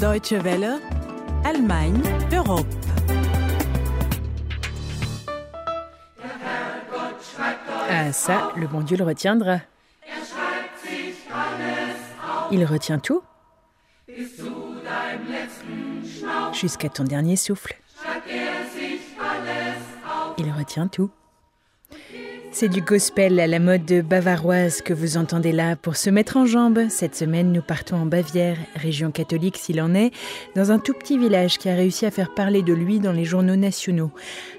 Deutsche Welle, Allemagne, Europe. Ah ça, le bon Dieu le retiendra. Il retient tout Jusqu'à ton dernier souffle. Il retient tout. C'est du gospel à la mode bavaroise que vous entendez là pour se mettre en jambe. Cette semaine, nous partons en Bavière, région catholique s'il en est, dans un tout petit village qui a réussi à faire parler de lui dans les journaux nationaux.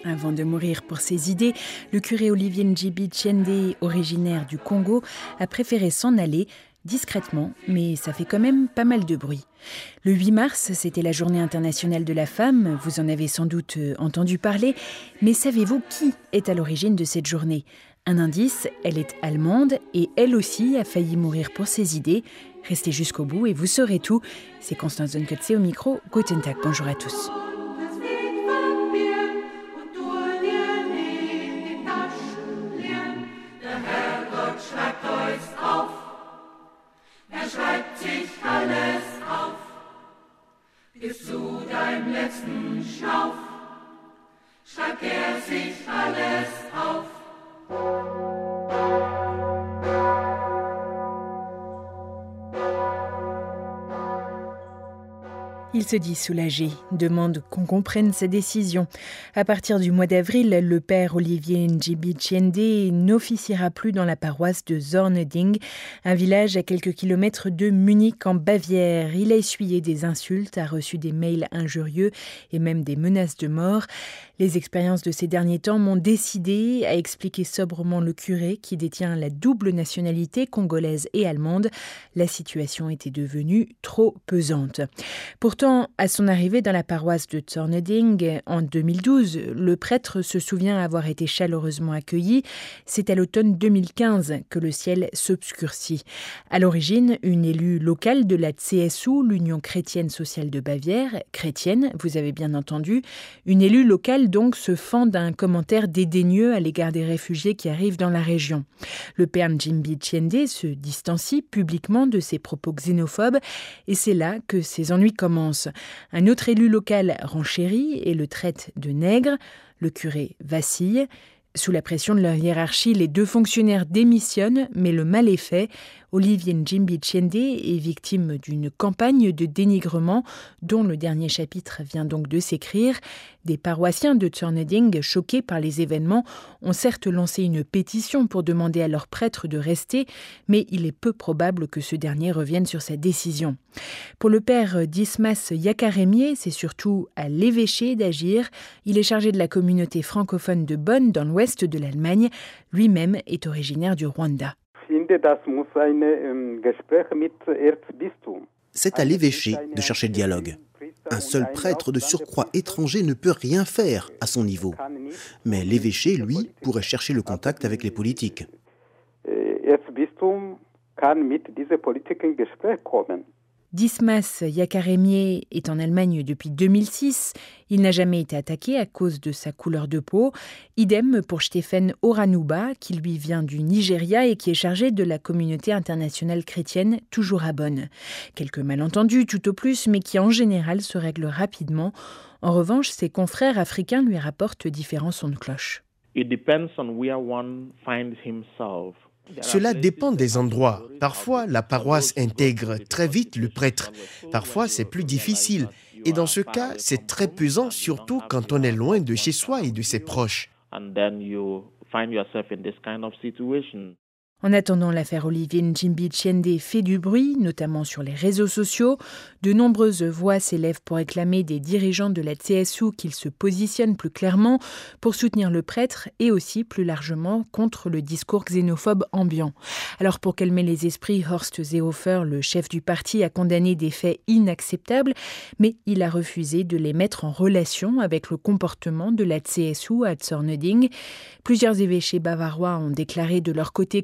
Avant de mourir pour ses idées, le curé Olivier Njibi Tchende, originaire du Congo, a préféré s'en aller discrètement, mais ça fait quand même pas mal de bruit. Le 8 mars, c'était la journée internationale de la femme, vous en avez sans doute euh, entendu parler, mais savez-vous qui est à l'origine de cette journée? Un indice, elle est allemande et elle aussi a failli mourir pour ses idées. Restez jusqu'au bout et vous saurez tout. C'est Constance Dunkotze au micro. Guten Tag, bonjour à tous. Il se dit soulagé, demande qu'on comprenne sa décision. À partir du mois d'avril, le père Olivier Njibi n'officiera plus dans la paroisse de Zorneding, un village à quelques kilomètres de Munich en Bavière. Il a essuyé des insultes, a reçu des mails injurieux et même des menaces de mort. Les expériences de ces derniers temps m'ont décidé, à expliquer sobrement le curé qui détient la double nationalité congolaise et allemande. La situation était devenue trop pesante. Pourtant, à son arrivée dans la paroisse de Zorneding en 2012, le prêtre se souvient avoir été chaleureusement accueilli. C'est à l'automne 2015 que le ciel s'obscurcit. À l'origine, une élue locale de la CSU, l'Union chrétienne sociale de Bavière, chrétienne, vous avez bien entendu, une élue locale donc se fend d'un commentaire dédaigneux à l'égard des réfugiés qui arrivent dans la région. Le père Jimbi Chiende se distancie publiquement de ses propos xénophobes et c'est là que ses ennuis commencent. Un autre élu local renchérit et le traite de nègre. Le curé vacille. Sous la pression de leur hiérarchie, les deux fonctionnaires démissionnent, mais le mal est fait. Olivier Njimbi Tchende est victime d'une campagne de dénigrement dont le dernier chapitre vient donc de s'écrire. Des paroissiens de Turneding, choqués par les événements, ont certes lancé une pétition pour demander à leur prêtre de rester, mais il est peu probable que ce dernier revienne sur sa décision. Pour le père Dismas Yakarémier, c'est surtout à l'évêché d'agir. Il est chargé de la communauté francophone de Bonn dans l'ouest de l'Allemagne. Lui-même est originaire du Rwanda. Ähm, C'est à l'évêché de chercher le dialogue. Un seul prêtre de surcroît étranger ne peut rien faire à son niveau. Mais l'évêché, lui, pourrait chercher le contact avec les politiques. Dismas Yakarémier est en Allemagne depuis 2006. Il n'a jamais été attaqué à cause de sa couleur de peau. Idem pour Stephen Oranuba, qui lui vient du Nigeria et qui est chargé de la communauté internationale chrétienne, toujours à Bonn. Quelques malentendus tout au plus, mais qui en général se règlent rapidement. En revanche, ses confrères africains lui rapportent différents sons de cloche. It depends on where one finds himself. Cela dépend des endroits. Parfois, la paroisse intègre très vite le prêtre. Parfois, c'est plus difficile. Et dans ce cas, c'est très pesant, surtout quand on est loin de chez soi et de ses proches. En attendant, l'affaire Olivier Njimbi Tchende fait du bruit, notamment sur les réseaux sociaux. De nombreuses voix s'élèvent pour réclamer des dirigeants de la CSU qu'ils se positionnent plus clairement pour soutenir le prêtre et aussi plus largement contre le discours xénophobe ambiant. Alors pour calmer les esprits, Horst Seehofer, le chef du parti, a condamné des faits inacceptables, mais il a refusé de les mettre en relation avec le comportement de la CSU à Zorneding. Plusieurs évêchés bavarois ont déclaré de leur côté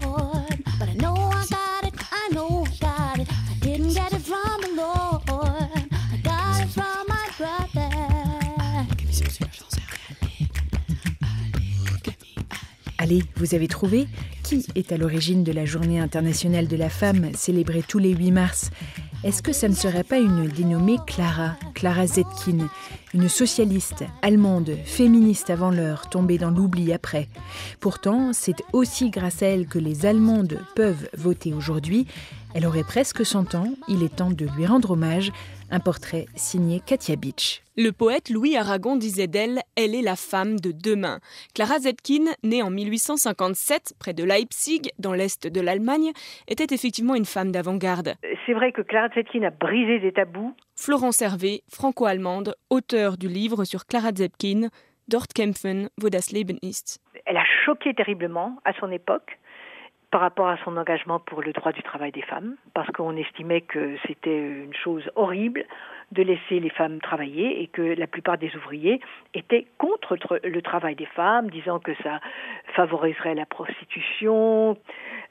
Allez, vous avez trouvé Qui est à l'origine de la Journée internationale de la femme célébrée tous les 8 mars? Est-ce que ça ne serait pas une dénommée Clara, Clara Zetkin, une socialiste allemande, féministe avant l'heure, tombée dans l'oubli après? Pourtant, c'est aussi grâce à elle que les Allemandes peuvent voter aujourd'hui. Elle aurait presque 100 ans, il est temps de lui rendre hommage. Un portrait signé Katia Beach. Le poète Louis Aragon disait d'elle Elle est la femme de demain. Clara Zetkin, née en 1857 près de Leipzig, dans l'est de l'Allemagne, était effectivement une femme d'avant-garde. C'est vrai que Clara Zetkin a brisé des tabous. Florence Hervé, franco-allemande, auteure du livre sur Clara Zetkin, Dort kämpfen, wo das Leben ist. Elle a choqué terriblement à son époque par rapport à son engagement pour le droit du travail des femmes, parce qu'on estimait que c'était une chose horrible de laisser les femmes travailler et que la plupart des ouvriers étaient contre le travail des femmes, disant que ça favoriserait la prostitution.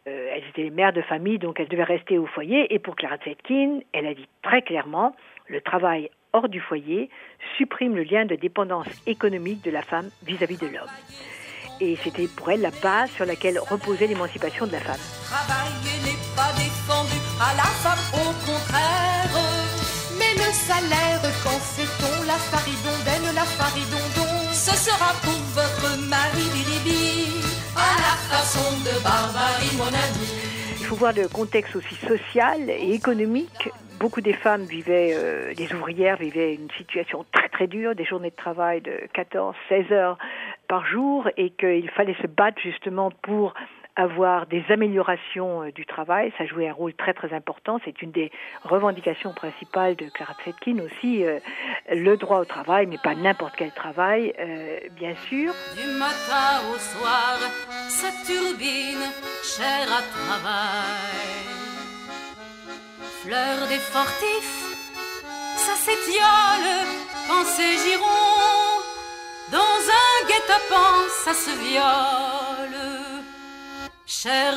Euh, elles étaient mères de famille, donc elles devaient rester au foyer. Et pour Clara Zetkin, elle a dit très clairement, le travail hors du foyer supprime le lien de dépendance économique de la femme vis-à-vis -vis de l'homme et c'était pour elle la base sur laquelle reposait l'émancipation de la femme. Travailler n'est pas défendu à la femme, au contraire. Mais le salaire, quand fait-on la faridondaine, la faridondon Ce sera pour votre mari, Bilibi, à la façon de barbarie, mon ami. Il faut voir le contexte aussi social et économique beaucoup des femmes vivaient, euh, des ouvrières vivaient une situation très très dure, des journées de travail de 14, 16 heures par jour et qu'il fallait se battre justement pour avoir des améliorations euh, du travail. Ça jouait un rôle très très important. C'est une des revendications principales de Clara Zetkin aussi, euh, le droit au travail, mais pas n'importe quel travail, euh, bien sûr. Du matin au soir, sa turbine, chère à travail. Fleur des fortifs, ça s'étiole quand c'est giron. Dans un guet-apens, ça se viole. Cher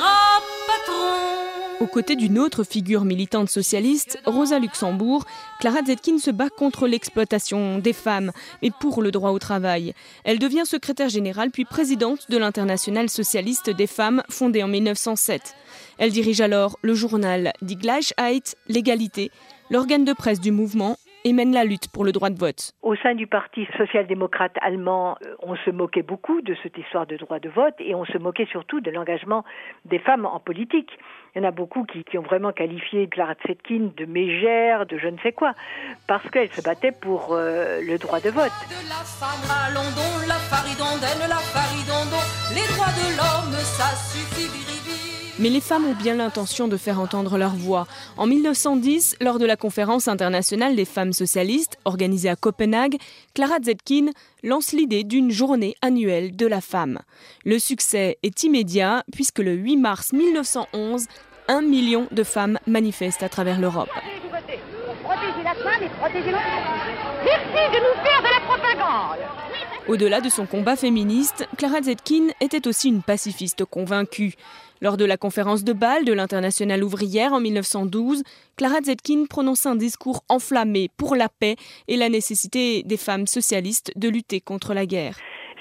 patron. Aux côtés d'une autre figure militante socialiste, Rosa Luxembourg, Clara Zetkin se bat contre l'exploitation des femmes, mais pour le droit au travail. Elle devient secrétaire générale puis présidente de l'Internationale socialiste des femmes fondée en 1907. Elle dirige alors le journal Die Gleichheit, l'égalité, l'organe de presse du mouvement et mène la lutte pour le droit de vote. Au sein du Parti social-démocrate allemand, euh, on se moquait beaucoup de cette histoire de droit de vote et on se moquait surtout de l'engagement des femmes en politique. Il y en a beaucoup qui, qui ont vraiment qualifié Clara Zetkin de mégère, de je ne sais quoi, parce qu'elle se battait pour euh, le droit de vote. De la femme à London, la faridondaine, la faridondon, les droits de l'homme, ça suffit. Mais les femmes ont bien l'intention de faire entendre leur voix. En 1910, lors de la conférence internationale des femmes socialistes, organisée à Copenhague, Clara Zetkin lance l'idée d'une journée annuelle de la femme. Le succès est immédiat puisque le 8 mars 1911, un million de femmes manifestent à travers l'Europe. Merci de nous faire de la propagande. Au-delà de son combat féministe, Clara Zetkin était aussi une pacifiste convaincue. Lors de la conférence de Bâle de l'Internationale ouvrière en 1912, Clara Zetkin prononce un discours enflammé pour la paix et la nécessité des femmes socialistes de lutter contre la guerre.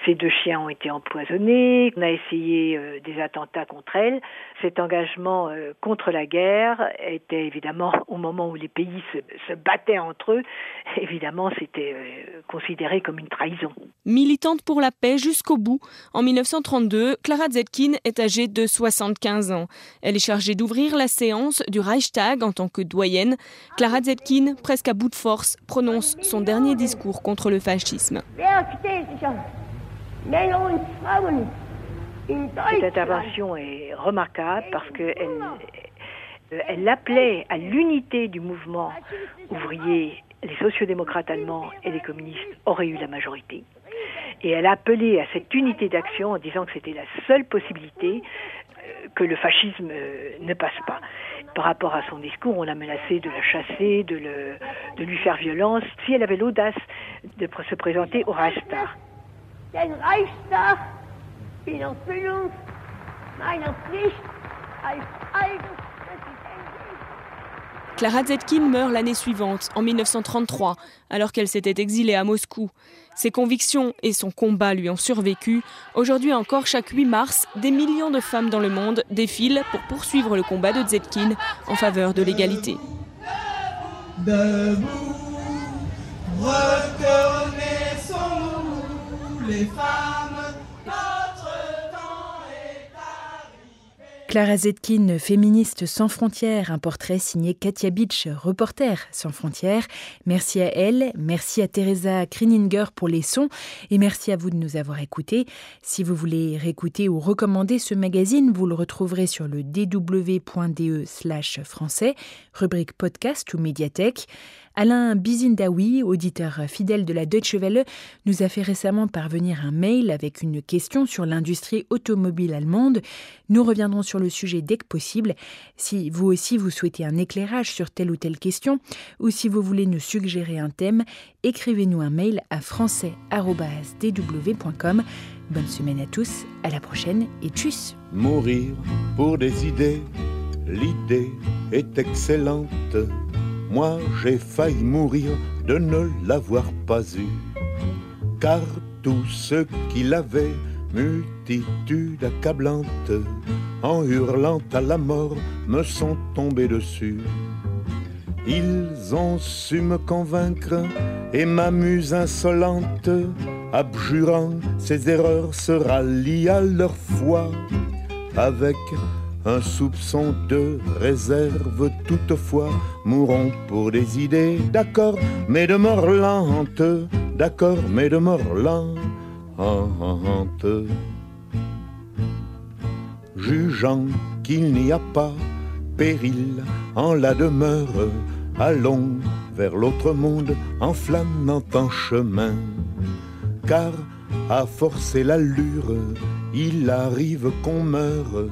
Ces deux chiens ont été empoisonnés. On a essayé euh, des attentats contre elles. Cet engagement euh, contre la guerre était évidemment, au moment où les pays se, se battaient entre eux, évidemment, c'était euh, considéré comme une trahison. Militante pour la paix jusqu'au bout, en 1932, Clara Zetkin est âgée de 75 ans. Elle est chargée d'ouvrir la séance du Reichstag en tant que doyenne. Clara Zetkin, presque à bout de force, prononce son dernier discours contre le fascisme. Cette intervention est remarquable parce qu'elle elle appelait à l'unité du mouvement ouvrier. Les sociodémocrates allemands et les communistes auraient eu la majorité. Et elle appelait à cette unité d'action en disant que c'était la seule possibilité euh, que le fascisme euh, ne passe pas. Par rapport à son discours, on l'a menacé de la chasser, de, le, de lui faire violence, si elle avait l'audace de se présenter au Reichstag. Den Reichstag bin aus Bildung meiner Pflicht als eigenes Clara Zetkin meurt l'année suivante, en 1933, alors qu'elle s'était exilée à Moscou. Ses convictions et son combat lui ont survécu. Aujourd'hui encore, chaque 8 mars, des millions de femmes dans le monde défilent pour poursuivre le combat de Zetkin en faveur de l'égalité. Debout, les femmes. Clara Zetkin, féministe sans frontières, un portrait signé Katia Beach, reporter sans frontières. Merci à elle, merci à Teresa Krininger pour les sons et merci à vous de nous avoir écoutés. Si vous voulez réécouter ou recommander ce magazine, vous le retrouverez sur le dw.de slash français, rubrique podcast ou médiathèque. Alain Bizindawi, auditeur fidèle de la Deutsche Welle, nous a fait récemment parvenir un mail avec une question sur l'industrie automobile allemande. Nous reviendrons sur le sujet dès que possible. Si vous aussi vous souhaitez un éclairage sur telle ou telle question, ou si vous voulez nous suggérer un thème, écrivez-nous un mail à français.dw.com. Bonne semaine à tous, à la prochaine et tchuss Mourir pour des idées, l'idée est excellente. Moi j'ai failli mourir de ne l'avoir pas eu, car tous ceux qui l'avaient, multitude accablante, en hurlant à la mort, me sont tombés dessus. Ils ont su me convaincre et m'amuse insolente, abjurant ses erreurs, se rallient à leur foi avec un soupçon de réserve toutefois mourront pour des idées d'accord mais de mort lente d'accord mais de mort lente. Jugeant qu'il n'y a pas péril en la demeure allons vers l'autre monde en flânant en chemin. Car à forcer l'allure il arrive qu'on meure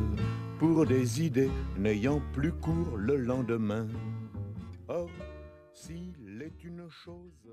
pour des idées n'ayant plus cours le lendemain. Or, s'il est une chose